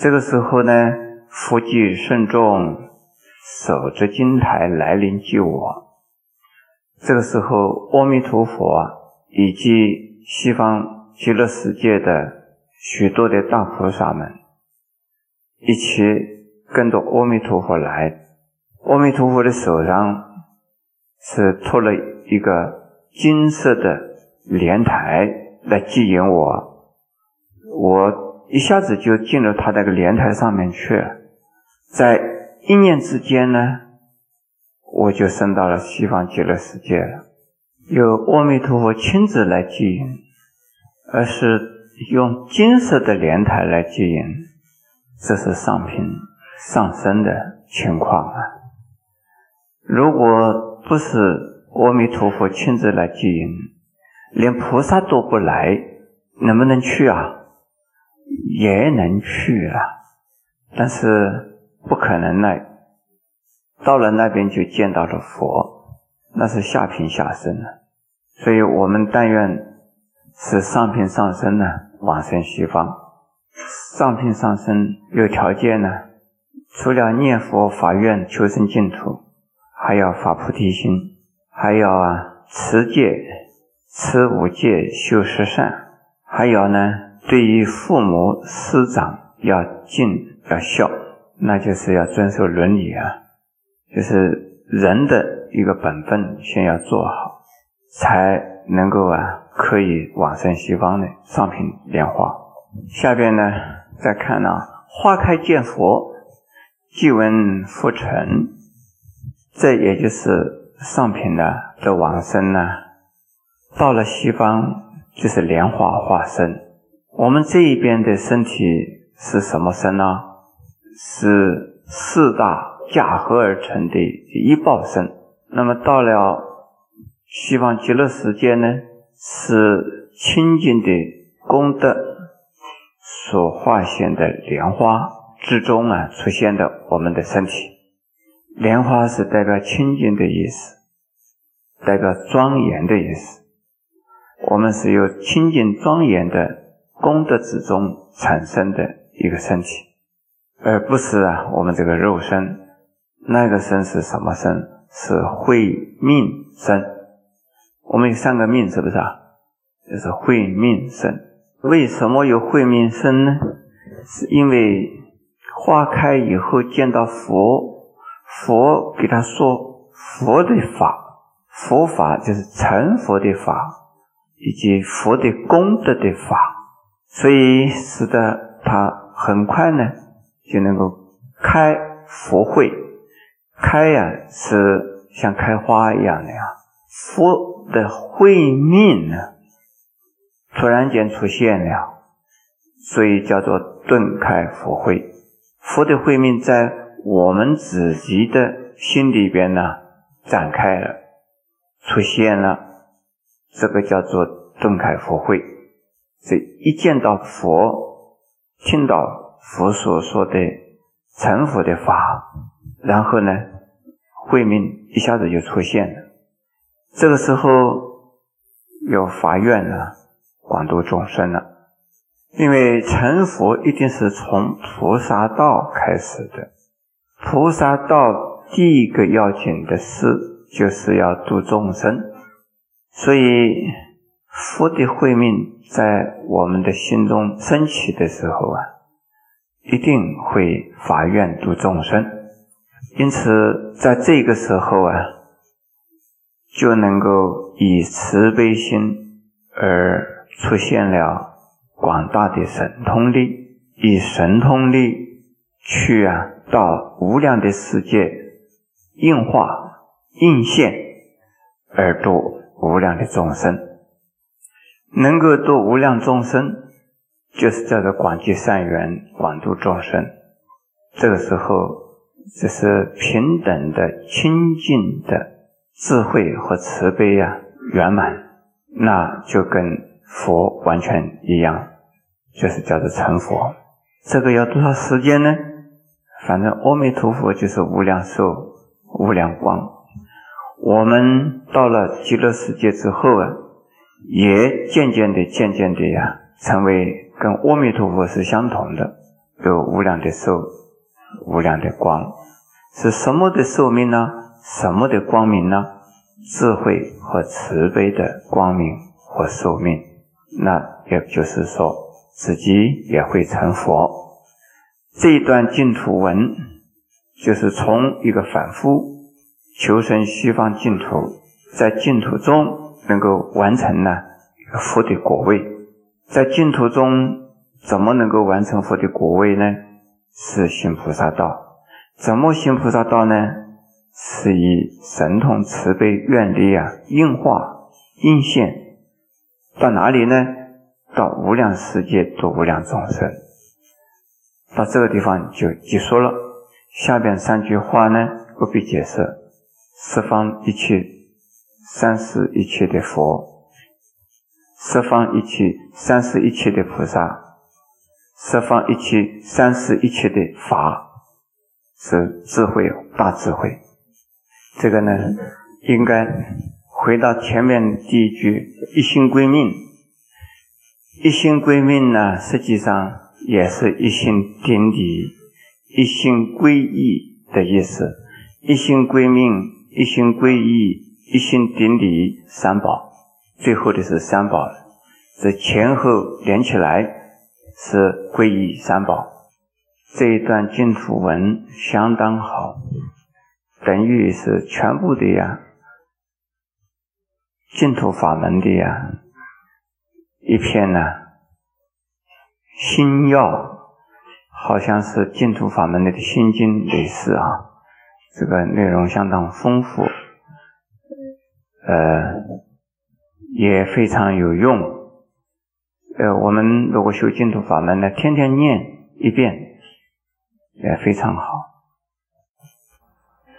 这个时候呢，福聚慎重，守着金台来临救我。这个时候，阿弥陀佛以及西方极乐世界的许多的大菩萨们，一起跟着阿弥陀佛来。阿弥陀佛的手上是托了一个金色的莲台来接引我，我一下子就进入他那个莲台上面去了，在一念之间呢，我就升到了西方极乐世界了。由阿弥陀佛亲自来接引，而是用金色的莲台来接引，这是上品上升的情况啊。如果不是阿弥陀佛亲自来接引，连菩萨都不来，能不能去啊？也能去啊，但是不可能呢。到了那边就见到了佛，那是下品下生了。所以我们但愿是上品上生呢，往生西方。上品上生有条件呢，除了念佛法愿求生净土。还要发菩提心，还要啊持戒、持五戒、修十善，还有呢，对于父母师长要敬要孝，那就是要遵守伦理啊，就是人的一个本分，先要做好，才能够啊可以往生西方的上品莲花。下边呢，再看呢，花开见佛，即闻佛成。这也就是上品的的往生呢，到了西方就是莲花化身。我们这一边的身体是什么身呢？是四大架合而成的一报身。那么到了西方极乐世界呢，是清净的功德所化现的莲花之中啊出现的我们的身体。莲花是代表清净的意思，代表庄严的意思。我们是由清净庄严的功德之中产生的一个身体，而不是啊我们这个肉身。那个身是什么身？是慧命身。我们有三个命，是不是啊？就是慧命身。为什么有慧命身呢？是因为花开以后见到佛。佛给他说佛的法，佛法就是成佛的法，以及佛的功德的法，所以使得他很快呢就能够开佛慧。开呀是像开花一样的呀，佛的慧命呢突然间出现了，所以叫做顿开佛慧。佛的慧命在。我们自己的心里边呢，展开了，出现了，这个叫做顿开佛慧。这一见到佛，听到佛所说的成佛的法，然后呢，慧命一下子就出现了。这个时候有法愿呢，广度众生了。因为成佛一定是从菩萨道开始的。菩萨道第一个要紧的事，就是要度众生。所以佛的慧命在我们的心中升起的时候啊，一定会发愿度众生。因此，在这个时候啊，就能够以慈悲心而出现了广大的神通力，以神通力去啊。到无量的世界应化应现而度无量的众生，能够度无量众生，就是叫做广结善缘，广度众生。这个时候，这是平等的、清净的智慧和慈悲呀，圆满，那就跟佛完全一样，就是叫做成佛。这个要多少时间呢？反正阿弥陀佛就是无量寿、无量光。我们到了极乐世界之后啊，也渐渐的、渐渐的呀，成为跟阿弥陀佛是相同的，有无量的寿，无量的光，是什么的寿命呢？什么的光明呢？智慧和慈悲的光明和寿命。那也就是说，自己也会成佛。这一段净土文，就是从一个反复求生西方净土，在净土中能够完成呢一个佛的果位，在净土中。怎么能够完成佛的果位呢？是行菩萨道。怎么行菩萨道呢？是以神通慈悲愿力啊，应化应现到哪里呢？到无量世界度无量众生。到这个地方就结束了。下边三句话呢，不必解释。十方一切三世一切的佛，十方一切三世一切的菩萨。十方一切、三世一切的法是智慧，大智慧。这个呢，应该回到前面第一句“一心归命”。一心归命呢，实际上也是一心顶礼、一心归义的意思。一心归命、一心归义、一心顶礼三宝，最后的是三宝，这前后连起来。是皈依三宝，这一段净土文相当好，等于是全部的呀，净土法门的呀一篇呢，心要，好像是净土法门的心经类似啊，这个内容相当丰富，呃，也非常有用。呃，我们如果修净土法门呢，天天念一遍，也非常好。